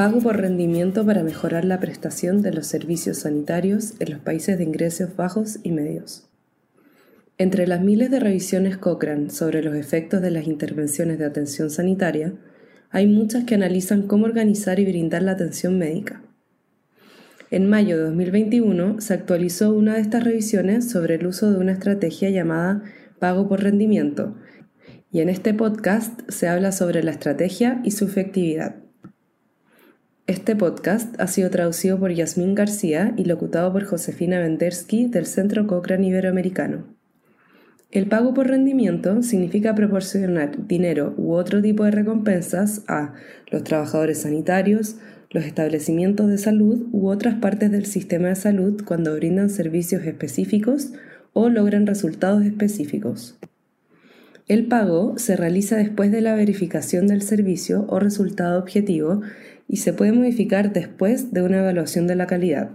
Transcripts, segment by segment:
Pago por rendimiento para mejorar la prestación de los servicios sanitarios en los países de ingresos bajos y medios. Entre las miles de revisiones Cochrane sobre los efectos de las intervenciones de atención sanitaria, hay muchas que analizan cómo organizar y brindar la atención médica. En mayo de 2021 se actualizó una de estas revisiones sobre el uso de una estrategia llamada pago por rendimiento, y en este podcast se habla sobre la estrategia y su efectividad. Este podcast ha sido traducido por Yasmín García y locutado por Josefina Vendersky del Centro Cochrane Iberoamericano. El pago por rendimiento significa proporcionar dinero u otro tipo de recompensas a los trabajadores sanitarios, los establecimientos de salud u otras partes del sistema de salud cuando brindan servicios específicos o logran resultados específicos. El pago se realiza después de la verificación del servicio o resultado objetivo y se puede modificar después de una evaluación de la calidad.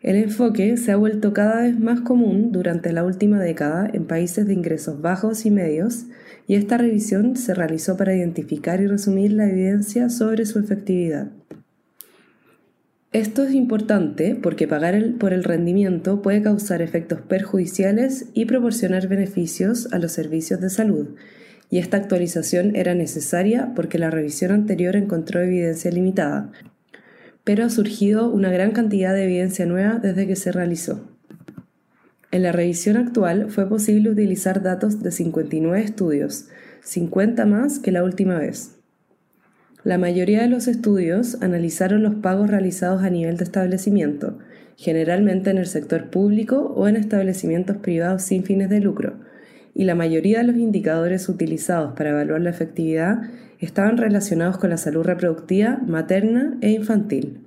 El enfoque se ha vuelto cada vez más común durante la última década en países de ingresos bajos y medios y esta revisión se realizó para identificar y resumir la evidencia sobre su efectividad. Esto es importante porque pagar por el rendimiento puede causar efectos perjudiciales y proporcionar beneficios a los servicios de salud, y esta actualización era necesaria porque la revisión anterior encontró evidencia limitada, pero ha surgido una gran cantidad de evidencia nueva desde que se realizó. En la revisión actual fue posible utilizar datos de 59 estudios, 50 más que la última vez. La mayoría de los estudios analizaron los pagos realizados a nivel de establecimiento, generalmente en el sector público o en establecimientos privados sin fines de lucro, y la mayoría de los indicadores utilizados para evaluar la efectividad estaban relacionados con la salud reproductiva, materna e infantil.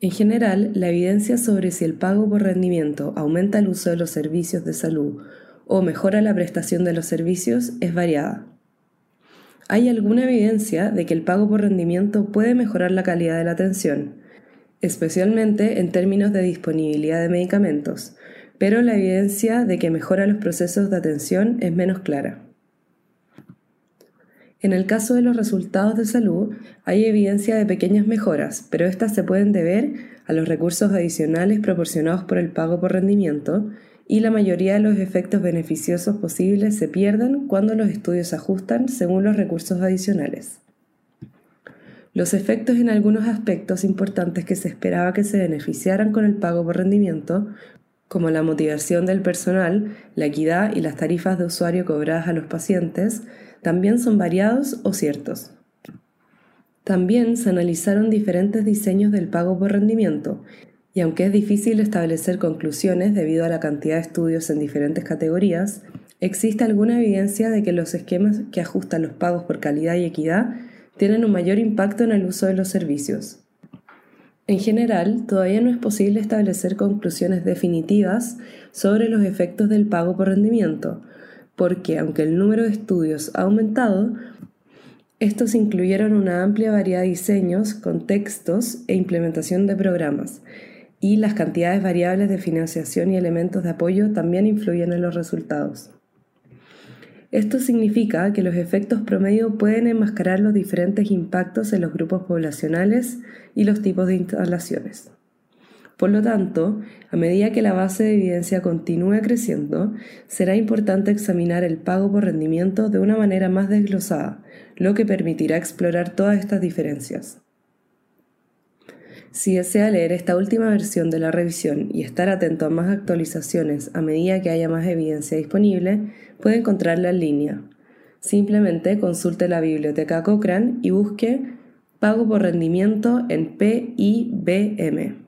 En general, la evidencia sobre si el pago por rendimiento aumenta el uso de los servicios de salud o mejora la prestación de los servicios es variada hay alguna evidencia de que el pago por rendimiento puede mejorar la calidad de la atención, especialmente en términos de disponibilidad de medicamentos, pero la evidencia de que mejora los procesos de atención es menos clara. En el caso de los resultados de salud, hay evidencia de pequeñas mejoras, pero estas se pueden deber a los recursos adicionales proporcionados por el pago por rendimiento y la mayoría de los efectos beneficiosos posibles se pierden cuando los estudios se ajustan según los recursos adicionales. Los efectos en algunos aspectos importantes que se esperaba que se beneficiaran con el pago por rendimiento, como la motivación del personal, la equidad y las tarifas de usuario cobradas a los pacientes, también son variados o ciertos. También se analizaron diferentes diseños del pago por rendimiento y aunque es difícil establecer conclusiones debido a la cantidad de estudios en diferentes categorías, existe alguna evidencia de que los esquemas que ajustan los pagos por calidad y equidad tienen un mayor impacto en el uso de los servicios. En general, todavía no es posible establecer conclusiones definitivas sobre los efectos del pago por rendimiento, porque aunque el número de estudios ha aumentado, estos incluyeron una amplia variedad de diseños, contextos e implementación de programas, y las cantidades variables de financiación y elementos de apoyo también influyen en los resultados. Esto significa que los efectos promedio pueden enmascarar los diferentes impactos en los grupos poblacionales y los tipos de instalaciones. Por lo tanto, a medida que la base de evidencia continúe creciendo, será importante examinar el pago por rendimiento de una manera más desglosada, lo que permitirá explorar todas estas diferencias. Si desea leer esta última versión de la revisión y estar atento a más actualizaciones a medida que haya más evidencia disponible, puede encontrarla en línea. Simplemente consulte la biblioteca Cochrane y busque Pago por rendimiento en PIBM.